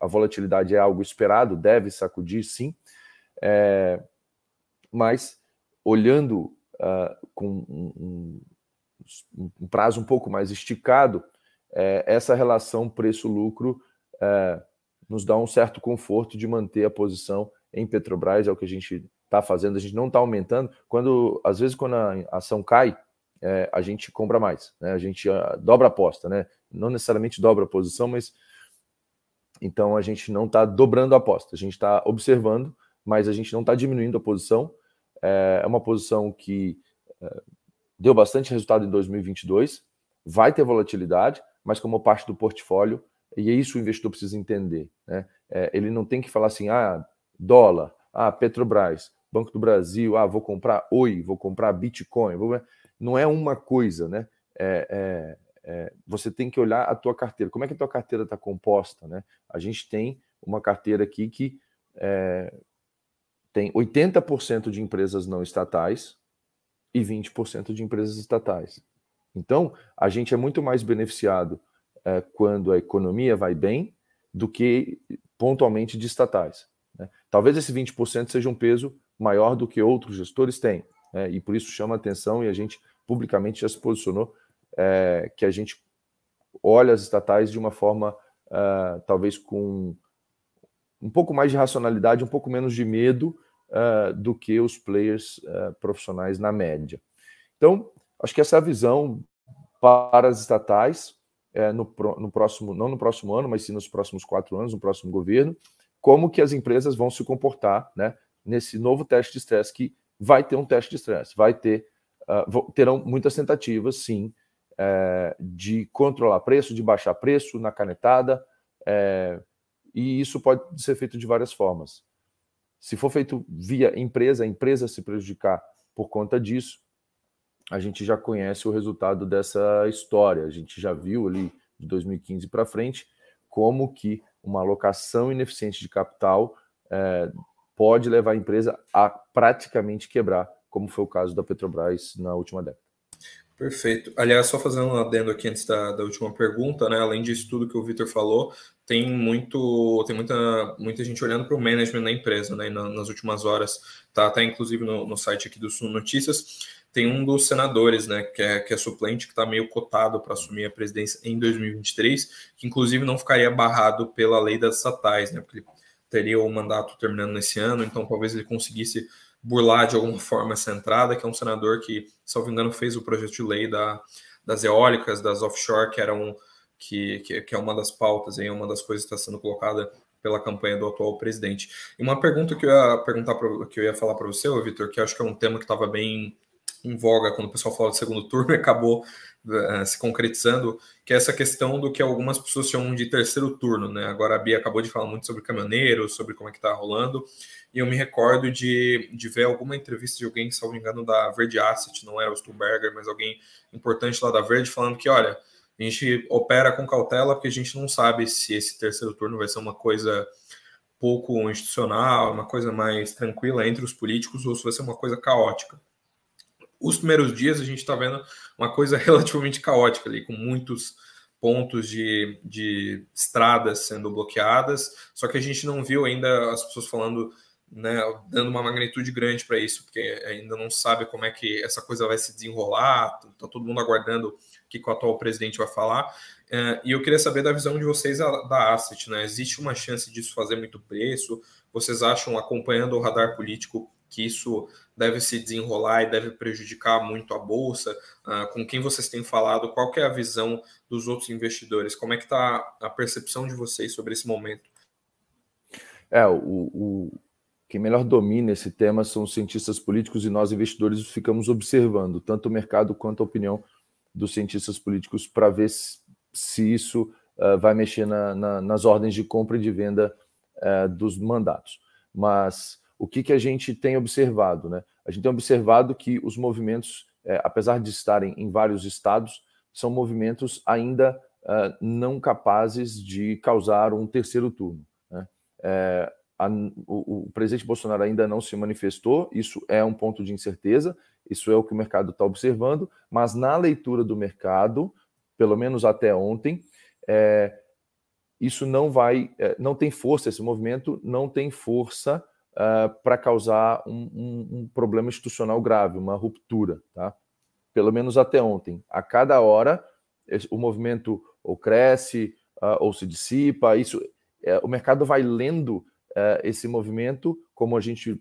Speaker 4: a volatilidade é algo esperado, deve sacudir sim, é, mas olhando uh, com um, um, um, prazo um pouco mais esticado, é, essa relação preço-lucro é, nos dá um certo conforto de manter a posição em Petrobras, é o que a gente está fazendo, a gente não está aumentando. Quando, às vezes, quando a ação cai, é, a gente compra mais, né? A gente uh, dobra a aposta, né? Não necessariamente dobra a posição, mas então a gente não está dobrando a aposta, a gente está observando, mas a gente não está diminuindo a posição. É, é uma posição que é, deu bastante resultado em 2022, vai ter volatilidade, mas como parte do portfólio, e é isso o investidor precisa entender. Né? É, ele não tem que falar assim, ah, dólar, ah, Petrobras, Banco do Brasil, ah, vou comprar Oi, vou comprar Bitcoin, vou não é uma coisa, né? É, é, é, você tem que olhar a tua carteira. Como é que a tua carteira está composta, né? A gente tem uma carteira aqui que é, tem 80% de empresas não estatais e 20% de empresas estatais. Então, a gente é muito mais beneficiado é, quando a economia vai bem do que pontualmente de estatais. Né? Talvez esse 20% seja um peso maior do que outros gestores têm, né? e por isso chama atenção e a gente publicamente já se posicionou é, que a gente olha as estatais de uma forma uh, talvez com um pouco mais de racionalidade, um pouco menos de medo uh, do que os players uh, profissionais na média. Então, acho que essa é a visão para as estatais é, no, no, próximo, não no próximo ano, mas sim nos próximos quatro anos, no próximo governo, como que as empresas vão se comportar né, nesse novo teste de estresse, que vai ter um teste de estresse, vai ter, uh, terão muitas tentativas, sim, é, de controlar preço, de baixar preço na canetada, é, e isso pode ser feito de várias formas. Se for feito via empresa, a empresa se prejudicar por conta disso, a gente já conhece o resultado dessa história. A gente já viu ali de 2015 para frente como que uma alocação ineficiente de capital é, pode levar a empresa a praticamente quebrar, como foi o caso da Petrobras na última década.
Speaker 3: Perfeito. Aliás, só fazendo um adendo aqui antes da, da última pergunta, né? Além disso tudo que o Vitor falou, tem muito, tem muita, muita gente olhando para o management da empresa, né? nas últimas horas, tá até inclusive no, no site aqui do Sul Notícias, tem um dos senadores, né? Que é, que é suplente, que está meio cotado para assumir a presidência em 2023, que inclusive não ficaria barrado pela lei das estatais, né? Porque ele teria o mandato terminando nesse ano, então talvez ele conseguisse burlar de alguma forma essa entrada, que é um senador que, não engano, fez o projeto de lei da, das eólicas, das offshore, que eram que, que, que, é uma das pautas, aí, uma das coisas que está sendo colocada pela campanha do atual presidente. E uma pergunta que eu ia perguntar que eu ia falar para você, Vitor, que acho que é um tema que estava bem em voga quando o pessoal falou do segundo turno e acabou uh, se concretizando, que é essa questão do que algumas pessoas chamam de terceiro turno, né? Agora a Bia acabou de falar muito sobre caminhoneiro, sobre como é que tá rolando, e eu me recordo de, de ver alguma entrevista de alguém, se não me engano, da Verde Asset, não era o Stuberger, mas alguém importante lá da Verde, falando que, olha, a gente opera com cautela porque a gente não sabe se esse terceiro turno vai ser uma coisa pouco institucional, uma coisa mais tranquila entre os políticos ou se vai ser uma coisa caótica. Os primeiros dias a gente está vendo uma coisa relativamente caótica ali, com muitos pontos de, de estradas sendo bloqueadas, só que a gente não viu ainda as pessoas falando, né, dando uma magnitude grande para isso, porque ainda não sabe como é que essa coisa vai se desenrolar, está todo mundo aguardando o que o atual presidente vai falar. Uh, e eu queria saber da visão de vocês da Asset, né? Existe uma chance disso fazer muito preço? Vocês acham, acompanhando o radar político, que isso deve se desenrolar e deve prejudicar muito a bolsa? Uh, com quem vocês têm falado? Qual é a visão dos outros investidores? Como é que está a percepção de vocês sobre esse momento?
Speaker 4: É, o, o, quem melhor domina esse tema são os cientistas políticos e nós investidores ficamos observando tanto o mercado quanto a opinião dos cientistas políticos para ver se, se isso uh, vai mexer na, na, nas ordens de compra e de venda uh, dos mandatos. Mas o que, que a gente tem observado? Né? A gente tem observado que os movimentos, é, apesar de estarem em vários estados, são movimentos ainda uh, não capazes de causar um terceiro turno. Né? É, a, o, o, presidente Bolsonaro ainda não se manifestou, isso é um ponto de incerteza, isso é o que o mercado está observando, mas na leitura do mercado, pelo menos até ontem, é, isso não vai, é, não tem força, esse movimento não tem força uh, para causar um, um, um, problema institucional grave, uma ruptura, tá? Pelo menos até ontem. A cada hora, o movimento ou cresce uh, ou se dissipa. Isso, é, o mercado vai lendo uh, esse movimento como a gente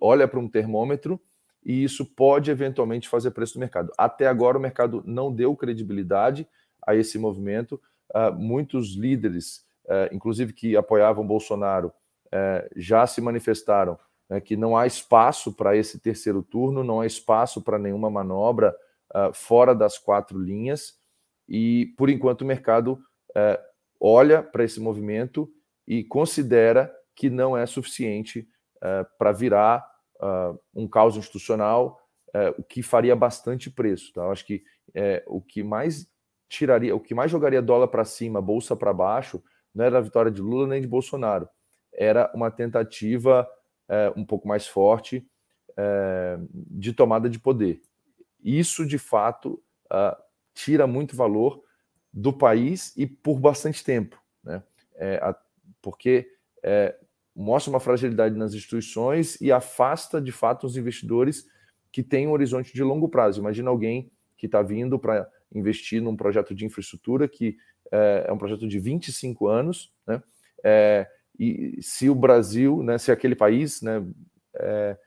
Speaker 4: olha para um termômetro e isso pode eventualmente fazer preço do mercado. Até agora, o mercado não deu credibilidade a esse movimento. Uh, muitos líderes, uh, inclusive que apoiavam Bolsonaro, é, já se manifestaram né, que não há espaço para esse terceiro turno, não há espaço para nenhuma manobra uh, fora das quatro linhas, e por enquanto o mercado uh, olha para esse movimento e considera que não é suficiente uh, para virar um caos institucional, o que faria bastante preço. Tá? Eu acho que o que mais tiraria, o que mais jogaria dólar para cima, bolsa para baixo, não era a vitória de Lula nem de Bolsonaro, era uma tentativa é, um pouco mais forte é, de tomada de poder. Isso, de fato, uh, tira muito valor do país e por bastante tempo, né? É, a, porque é, mostra uma fragilidade nas instituições e afasta de fato os investidores que têm um horizonte de longo prazo. Imagina alguém que está vindo para investir num projeto de infraestrutura que é, é, um projeto de 25 anos, né? É, e se o Brasil, né, se aquele país, né, é,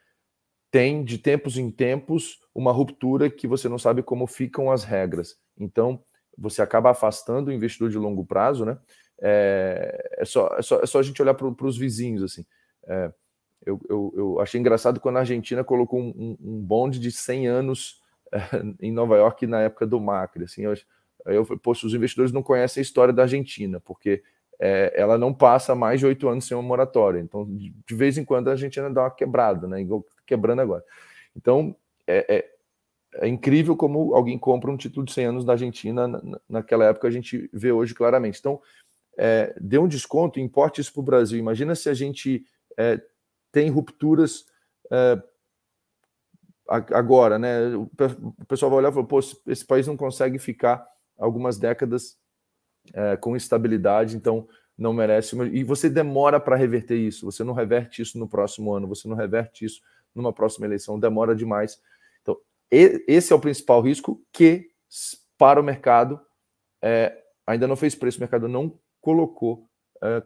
Speaker 4: tem de tempos em tempos uma ruptura que você não sabe como ficam as regras. Então, você acaba afastando o investidor de longo prazo, né? É, é, só, é, só, é só a gente olhar para os vizinhos, assim. É, eu, eu, eu, achei engraçado quando a Argentina colocou um, um bonde de 100 anos é, em Nova York na época do Macri. Assim, eu, eu, poxa, os investidores não conhecem a história da Argentina, porque é, ela não passa mais de oito anos sem uma moratória. Então, de, vez em quando, a Argentina dá uma quebrada, né? Igual quebrando agora. Então, é, é, é, incrível como alguém compra um título de 100 anos da Argentina. Na, naquela época, a gente vê hoje claramente. Então, é, dê um desconto, importe isso para o Brasil. Imagina se a gente é, tem rupturas é, agora, né? O pessoal vai olhar e falar, pô, esse país não consegue ficar algumas décadas é, com estabilidade, então não merece. E você demora para reverter isso, você não reverte isso no próximo ano, você não reverte isso numa próxima eleição, demora demais. Então, esse é o principal risco que, para o mercado, é, ainda não fez preço, o mercado não colocou é,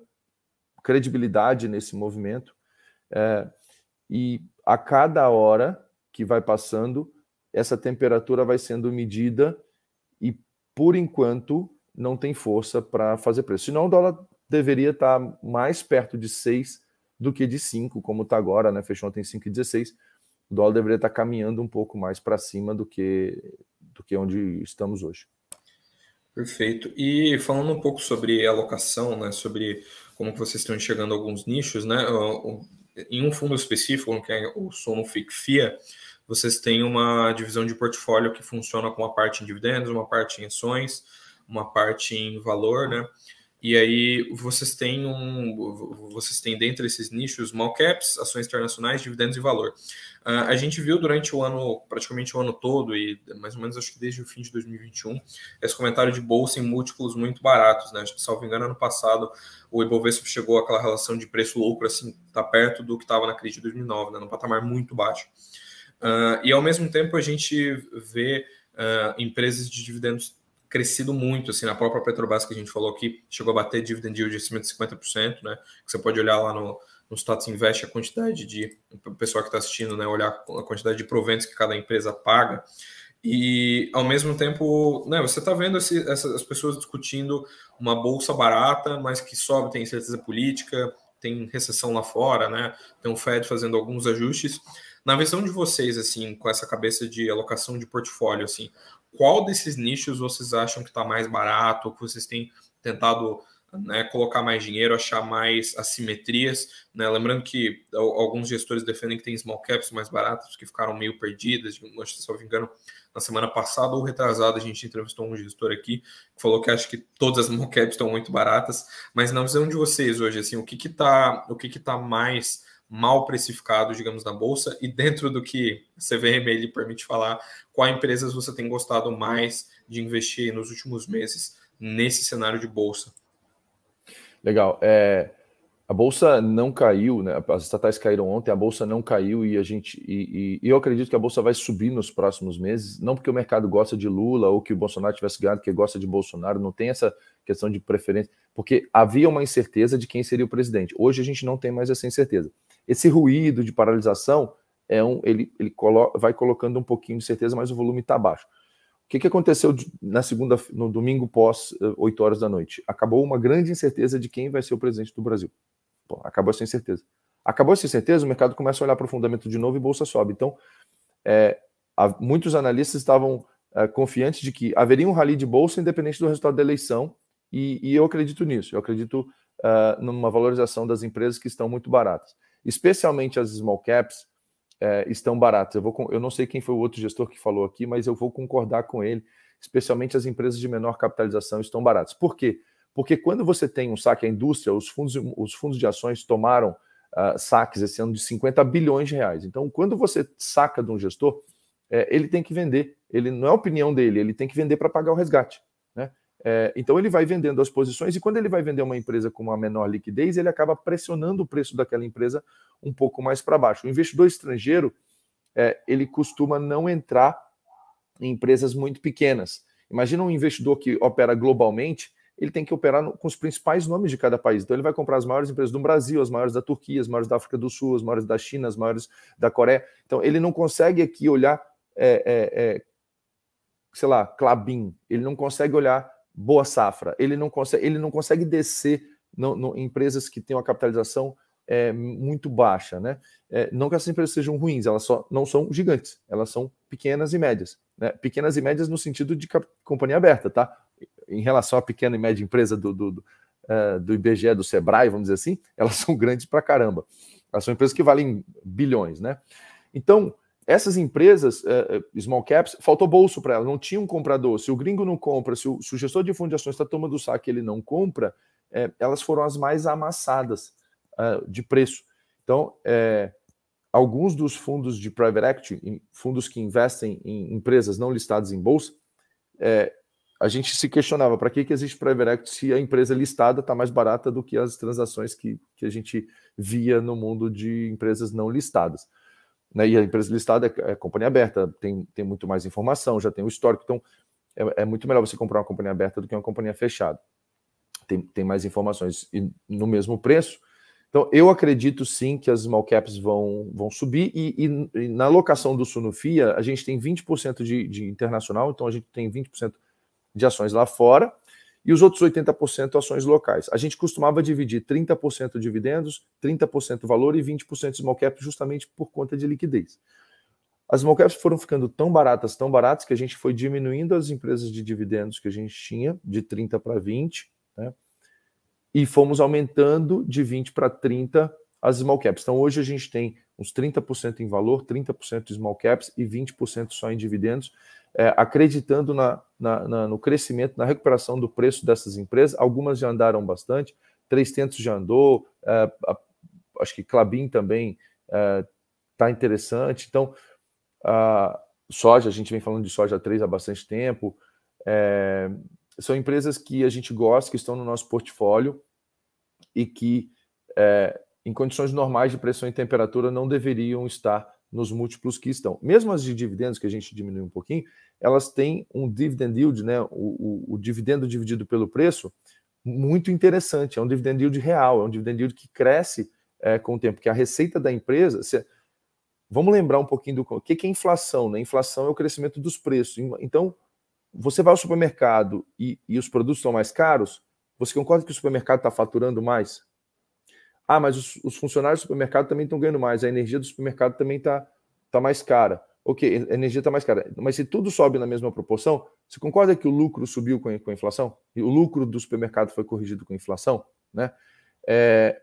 Speaker 4: credibilidade nesse movimento. É, e a cada hora que vai passando, essa temperatura vai sendo medida e, por enquanto, não tem força para fazer preço. Senão o dólar deveria estar tá mais perto de 6 do que de 5, como está agora, né? Fechou ontem 5,16. O dólar deveria estar tá caminhando um pouco mais para cima do que, do que onde estamos hoje.
Speaker 3: Perfeito. E falando um pouco sobre alocação, né, sobre como vocês estão enxergando alguns nichos, né, em um fundo específico, que é o Sonofic FIA, vocês têm uma divisão de portfólio que funciona com uma parte em dividendos, uma parte em ações, uma parte em valor, né? E aí vocês têm um, vocês têm dentro desses nichos small caps, ações internacionais, dividendos e valor. Uh, a gente viu durante o ano, praticamente o ano todo e mais ou menos acho que desde o fim de 2021, esse comentário de bolsa em múltiplos muito baratos, né? Salvo engano, ano passado o Ibovespa chegou àquela relação de preço-lucro assim, tá perto do que estava na crise de 2009, né? Num patamar muito baixo. Uh, e ao mesmo tempo a gente vê uh, empresas de dividendos crescido muito, assim, na própria Petrobras que a gente falou aqui, chegou a bater dividend yield de acima de 50%, né, que você pode olhar lá no, no Status Invest a quantidade de, o pessoal que está assistindo, né, olhar a quantidade de proventos que cada empresa paga, e ao mesmo tempo, né, você está vendo esse, essas pessoas discutindo uma bolsa barata, mas que sobe, tem incerteza política, tem recessão lá fora, né, tem o Fed fazendo alguns ajustes, na visão de vocês, assim, com essa cabeça de alocação de portfólio, assim, qual desses nichos vocês acham que está mais barato, que vocês têm tentado né, colocar mais dinheiro, achar mais assimetrias? Né? Lembrando que alguns gestores defendem que tem small caps mais baratos, que ficaram meio perdidas. Que, se não me engano, na semana passada ou retrasada, a gente entrevistou um gestor aqui que falou que acha que todas as small caps estão muito baratas. Mas na visão de vocês hoje, assim, o que está o que que tá mais mal precificado, digamos, na bolsa e dentro do que a CVM ele permite falar, qual empresas você tem gostado mais de investir nos últimos meses nesse cenário de bolsa?
Speaker 4: Legal. É, a bolsa não caiu, né? As estatais caíram ontem, a bolsa não caiu e a gente e, e, eu acredito que a bolsa vai subir nos próximos meses, não porque o mercado gosta de Lula ou que o Bolsonaro tivesse ganhado, que gosta de Bolsonaro, não tem essa questão de preferência, porque havia uma incerteza de quem seria o presidente. Hoje a gente não tem mais essa incerteza. Esse ruído de paralisação é um, ele, ele colo vai colocando um pouquinho de certeza, mas o volume está baixo. O que, que aconteceu na segunda, no domingo pós 8 eh, horas da noite? Acabou uma grande incerteza de quem vai ser o presidente do Brasil. Pô, acabou essa incerteza. Acabou essa incerteza, o mercado começa a olhar para o fundamento de novo e bolsa sobe. Então, é, há, muitos analistas estavam é, confiantes de que haveria um rally de bolsa independente do resultado da eleição, e, e eu acredito nisso. Eu acredito uh, numa valorização das empresas que estão muito baratas especialmente as small caps, é, estão baratas. Eu, vou, eu não sei quem foi o outro gestor que falou aqui, mas eu vou concordar com ele. Especialmente as empresas de menor capitalização estão baratas. Por quê? Porque quando você tem um saque à indústria, os fundos, os fundos de ações tomaram uh, saques esse ano de 50 bilhões de reais. Então, quando você saca de um gestor, é, ele tem que vender. Ele não é a opinião dele, ele tem que vender para pagar o resgate. É, então ele vai vendendo as posições e quando ele vai vender uma empresa com uma menor liquidez, ele acaba pressionando o preço daquela empresa um pouco mais para baixo. O investidor estrangeiro é, ele costuma não entrar em empresas muito pequenas. Imagina um investidor que opera globalmente, ele tem que operar no, com os principais nomes de cada país. Então ele vai comprar as maiores empresas do Brasil, as maiores da Turquia, as maiores da África do Sul, as maiores da China, as maiores da Coreia. Então ele não consegue aqui olhar, é, é, é, sei lá, Clabin. Ele não consegue olhar boa safra. Ele não consegue, ele não consegue descer no, no, em empresas que têm uma capitalização é, muito baixa, né? É, não que essas empresas sejam ruins, elas só não são gigantes, elas são pequenas e médias, né? Pequenas e médias no sentido de companhia aberta, tá? Em relação à pequena e média empresa do, do, do, uh, do IBGE, do Sebrae, vamos dizer assim, elas são grandes pra caramba. Elas são empresas que valem bilhões, né? Então, essas empresas, uh, small caps, faltou bolso para elas, não tinha um comprador. Se o gringo não compra, se o, se o gestor de fundo de ações está tomando o saque ele não compra, é, elas foram as mais amassadas uh, de preço. Então, é, alguns dos fundos de private equity, fundos que investem em empresas não listadas em bolsa, é, a gente se questionava para que, que existe private equity se a empresa listada está mais barata do que as transações que, que a gente via no mundo de empresas não listadas. Né? E a empresa listada é, é, companhia aberta, tem, tem muito mais informação, já tem o histórico, então é, é, muito melhor você comprar uma companhia aberta do que uma companhia fechada. Tem, tem mais informações e no mesmo preço. Então, eu acredito sim que as small caps vão, vão subir, e, e, e na alocação do Sunufia, a gente tem 20% de, de internacional, então a gente tem 20% de ações lá fora, e os outros 80% ações locais. A gente costumava dividir 30% dividendos, 30% valor e 20% small cap justamente por conta de liquidez. As small caps foram ficando tão baratas, tão baratas, que a gente foi diminuindo as empresas de dividendos que a gente tinha, de 30 para 20, né? e fomos aumentando de 20 para 30 as small caps. Então hoje a gente tem uns 30% em valor, 30% de small caps e 20% só em dividendos é, acreditando na, na, na, no crescimento, na recuperação do preço dessas empresas. Algumas já andaram bastante, 300 já andou, é, a, acho que Clabin também está é, interessante. Então, a soja, a gente vem falando de soja 3 há bastante tempo. É, são empresas que a gente gosta, que estão no nosso portfólio e que, é, em condições normais de pressão e temperatura, não deveriam estar nos múltiplos que estão. Mesmo as de dividendos, que a gente diminui um pouquinho, elas têm um dividend yield, né, o, o, o dividendo dividido pelo preço, muito interessante. É um dividend yield real, é um dividend yield que cresce é, com o tempo, que a receita da empresa. Se, vamos lembrar um pouquinho do o que é inflação, né? Inflação é o crescimento dos preços. Então, você vai ao supermercado e, e os produtos são mais caros, você concorda que o supermercado está faturando mais? Ah, mas os, os, funcionários do supermercado também estão ganhando mais, a energia do supermercado também está tá mais cara. Ok, a energia está mais cara. Mas se tudo sobe na mesma proporção, você concorda que o lucro subiu com a, com a inflação? E o lucro do supermercado foi corrigido com a inflação? Né? É,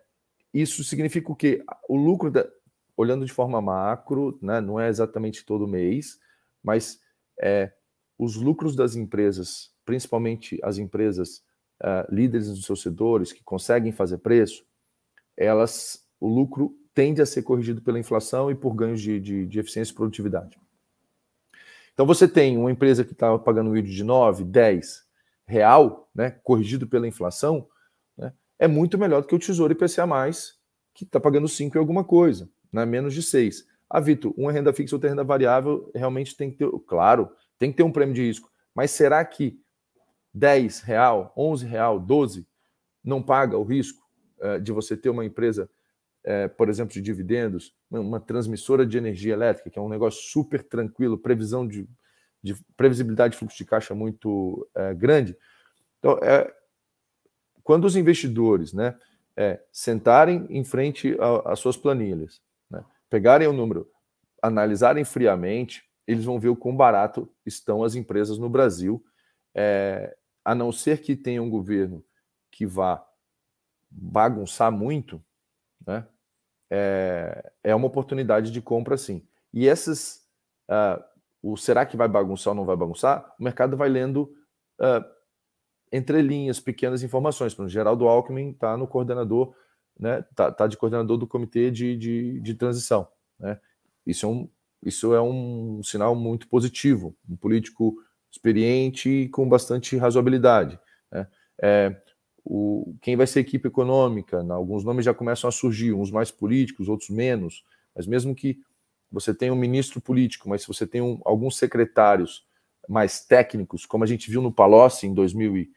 Speaker 4: isso significa o quê? O lucro, da, olhando de forma macro, né, não é exatamente todo mês, mas é, os lucros das empresas, principalmente as empresas uh, líderes dos seus setores, que conseguem fazer preço, elas, o lucro tende a ser corrigido pela inflação e por ganhos de, de, de eficiência e produtividade. Então você tem uma empresa que está pagando um yield de 9, 10 real, né, corrigido pela inflação, né, é muito melhor do que o Tesouro IPCA+, que está pagando 5 e alguma coisa, né, menos de 6. Ah, Vitor, uma renda fixa ou outra renda variável realmente tem que ter, claro, tem que ter um prêmio de risco, mas será que 10 real, 11 real, 12 não paga o risco de você ter uma empresa é, por exemplo, de dividendos, uma transmissora de energia elétrica, que é um negócio super tranquilo, previsão de, de previsibilidade de fluxo de caixa muito é, grande. Então, é, quando os investidores né, é, sentarem em frente às suas planilhas, né, pegarem o número, analisarem friamente, eles vão ver o quão barato estão as empresas no Brasil, é, a não ser que tenha um governo que vá bagunçar muito, né? é, é uma oportunidade de compra, sim. E essas, uh, o será que vai bagunçar ou não vai bagunçar? O mercado vai lendo uh, entre linhas, pequenas informações. Por Geraldo Alckmin está no coordenador, né? Tá, tá, de coordenador do comitê de, de, de transição, né? Isso é um isso é um sinal muito positivo. Um político experiente e com bastante razoabilidade. Né? É, o, quem vai ser equipe econômica? Né? Alguns nomes já começam a surgir, uns mais políticos, outros menos, mas mesmo que você tenha um ministro político, mas se você tem um, alguns secretários mais técnicos, como a gente viu no Palocci em 2000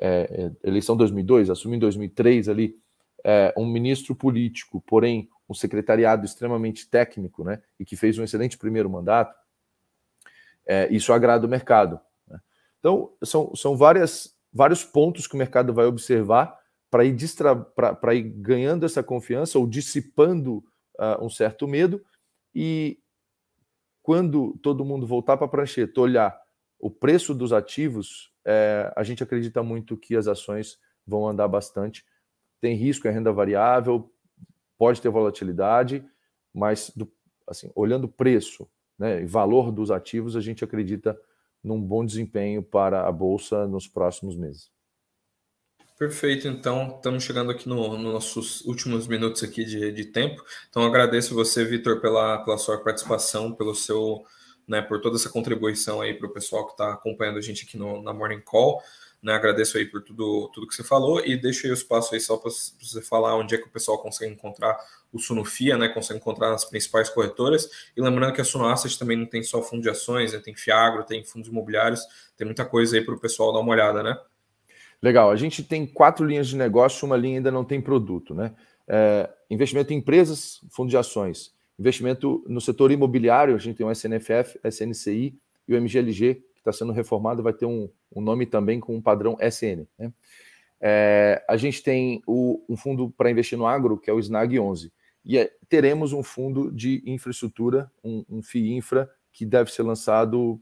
Speaker 4: é, é, eleição 2002, assumiu em 2003 ali, é, um ministro político, porém um secretariado extremamente técnico, né, e que fez um excelente primeiro mandato, é, isso agrada o mercado. Né? Então, são, são várias, vários pontos que o mercado vai observar para ir, distra... ir ganhando essa confiança ou dissipando uh, um certo medo, e quando todo mundo voltar para a prancheta, olhar o preço dos ativos, é, a gente acredita muito que as ações vão andar bastante. Tem risco, é renda variável, pode ter volatilidade, mas do, assim, olhando o preço né, e valor dos ativos, a gente acredita num bom desempenho para a Bolsa nos próximos meses.
Speaker 3: Perfeito, então estamos chegando aqui nos no nossos últimos minutos aqui de, de tempo. Então agradeço você, Vitor, pela, pela sua participação, pelo seu né, por toda essa contribuição aí para o pessoal que está acompanhando a gente aqui no, na Morning Call. Né, agradeço aí por tudo, tudo que você falou e deixo aí o espaço aí só para você falar onde é que o pessoal consegue encontrar o Sunufia, né, consegue encontrar nas principais corretoras. E lembrando que a Suno Asset também não tem só fundo de ações, né, tem Fiagro, tem fundos imobiliários, tem muita coisa aí para o pessoal dar uma olhada, né?
Speaker 4: Legal, a gente tem quatro linhas de negócio, uma linha ainda não tem produto, né? É, investimento em empresas, fundo de ações Investimento no setor imobiliário, a gente tem o SNFF, SNCI e o MGLG, está sendo reformado, vai ter um, um, nome também com um padrão SN. Né? É, a gente tem o, um fundo para investir no agro, que é o SNAG 11. E é, teremos um fundo de infraestrutura, um, um FII Infra, que deve ser lançado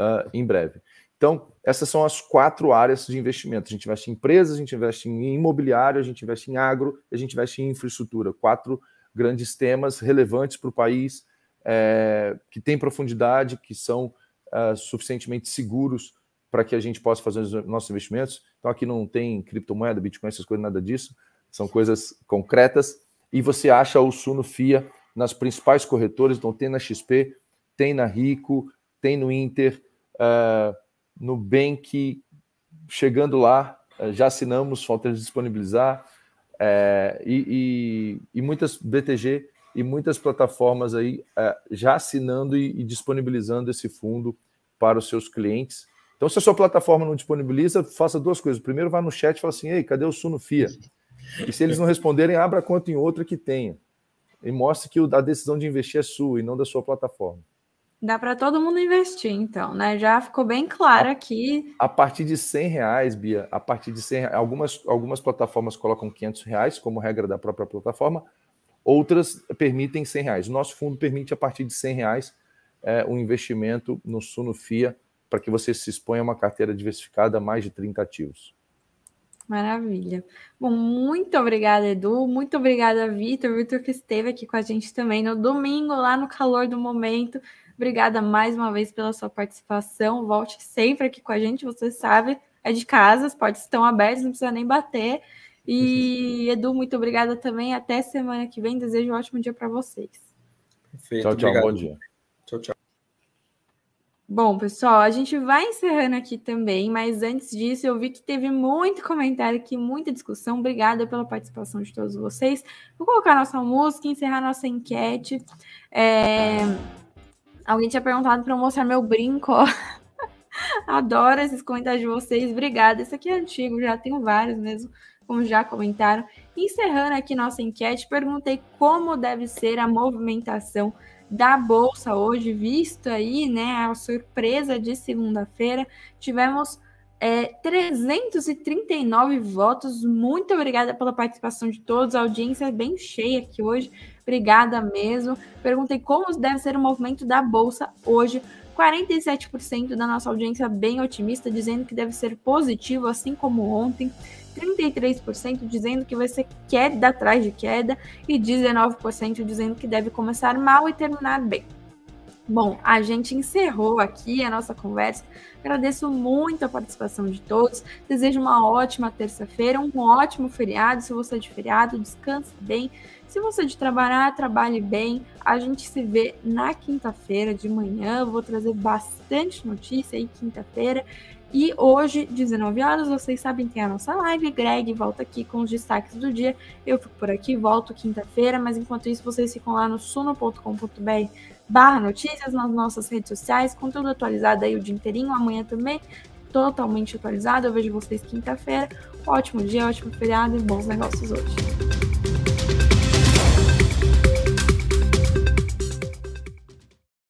Speaker 4: uh, em breve. Então, essas são as quatro áreas de investimento. A gente investe em empresas, a gente investe em imobiliário, a gente investe em agro, a gente investe em infraestrutura. Quatro grandes temas relevantes para o país, é, que têm profundidade, que são é, suficientemente seguros para que a gente possa fazer os nossos investimentos. Então, aqui não tem criptomoeda, Bitcoin, essas coisas, nada disso. São coisas concretas. E você acha o Suno FIA nas principais corretoras. Então, tem na XP, tem na Rico, tem no Inter, uh, no Bank. Chegando lá, uh, já assinamos, falta disponibilizar. É, e, e, e, muitas BTG e muitas plataformas aí é, já assinando e, disponibilizando esse fundo para os seus clientes. Então, se a sua plataforma não disponibiliza, faça duas coisas. Primeiro, vá no chat e fala assim: Ei, cadê o Suno FIA? E se eles não responderem, abra a conta em outra que tenha. E mostre que a decisão de investir é sua e não da sua plataforma.
Speaker 2: Dá para todo mundo investir, então, né? Já ficou bem claro a, aqui.
Speaker 4: A partir de 100 reais, Bia, a partir de 100 reais, algumas, algumas plataformas colocam 500 reais como regra da própria plataforma, outras permitem 100 reais. Nosso fundo permite a partir de 100 reais é, um investimento no Suno FIA para que você se exponha a uma carteira diversificada a mais de 30 ativos.
Speaker 2: Maravilha. Bom, muito obrigada, Edu. Muito obrigada, Vitor. Vitor que esteve aqui com a gente também no domingo, lá no calor do momento. Obrigada mais uma vez pela sua participação. Volte sempre aqui com a gente, você sabe, é de casa, as portas estão abertas, não precisa nem bater. E Edu, muito obrigada também. Até semana que vem. Desejo um ótimo dia para vocês.
Speaker 4: Perfeito. Tchau, tchau. Obrigado. Bom dia.
Speaker 3: Tchau, tchau.
Speaker 2: Bom, pessoal, a gente vai encerrando aqui também, mas antes disso, eu vi que teve muito comentário aqui, muita discussão. Obrigada pela participação de todos vocês. Vou colocar nossa música, encerrar nossa enquete. É... Alguém tinha perguntado para eu mostrar meu brinco, ó. Adoro esses comentários de vocês. Obrigada. Esse aqui é antigo, já tenho vários mesmo, como já comentaram. Encerrando aqui nossa enquete, perguntei como deve ser a movimentação da bolsa hoje, visto aí, né, a surpresa de segunda-feira. Tivemos é, 339 votos. Muito obrigada pela participação de todos. A audiência é bem cheia aqui hoje. Obrigada mesmo. Perguntei como deve ser o movimento da bolsa hoje. 47% da nossa audiência bem otimista, dizendo que deve ser positivo, assim como ontem. 33% dizendo que vai ser queda atrás de queda e 19% dizendo que deve começar mal e terminar bem. Bom, a gente encerrou aqui a nossa conversa. Agradeço muito a participação de todos. Desejo uma ótima terça-feira, um ótimo feriado. Se você é de feriado, descanse bem. Se você é de trabalhar, trabalhe bem. A gente se vê na quinta-feira de manhã. vou trazer bastante notícia aí quinta-feira. E hoje, 19 horas, vocês sabem que é a nossa live. Greg volta aqui com os destaques do dia. Eu fico por aqui, volto quinta-feira, mas enquanto isso, vocês ficam lá no suno.com.br barra notícias nas nossas redes sociais, conteúdo atualizado aí o dia inteirinho, amanhã também, totalmente atualizado. Eu vejo vocês quinta-feira. Ótimo dia, ótimo feriado e bons negócios hoje.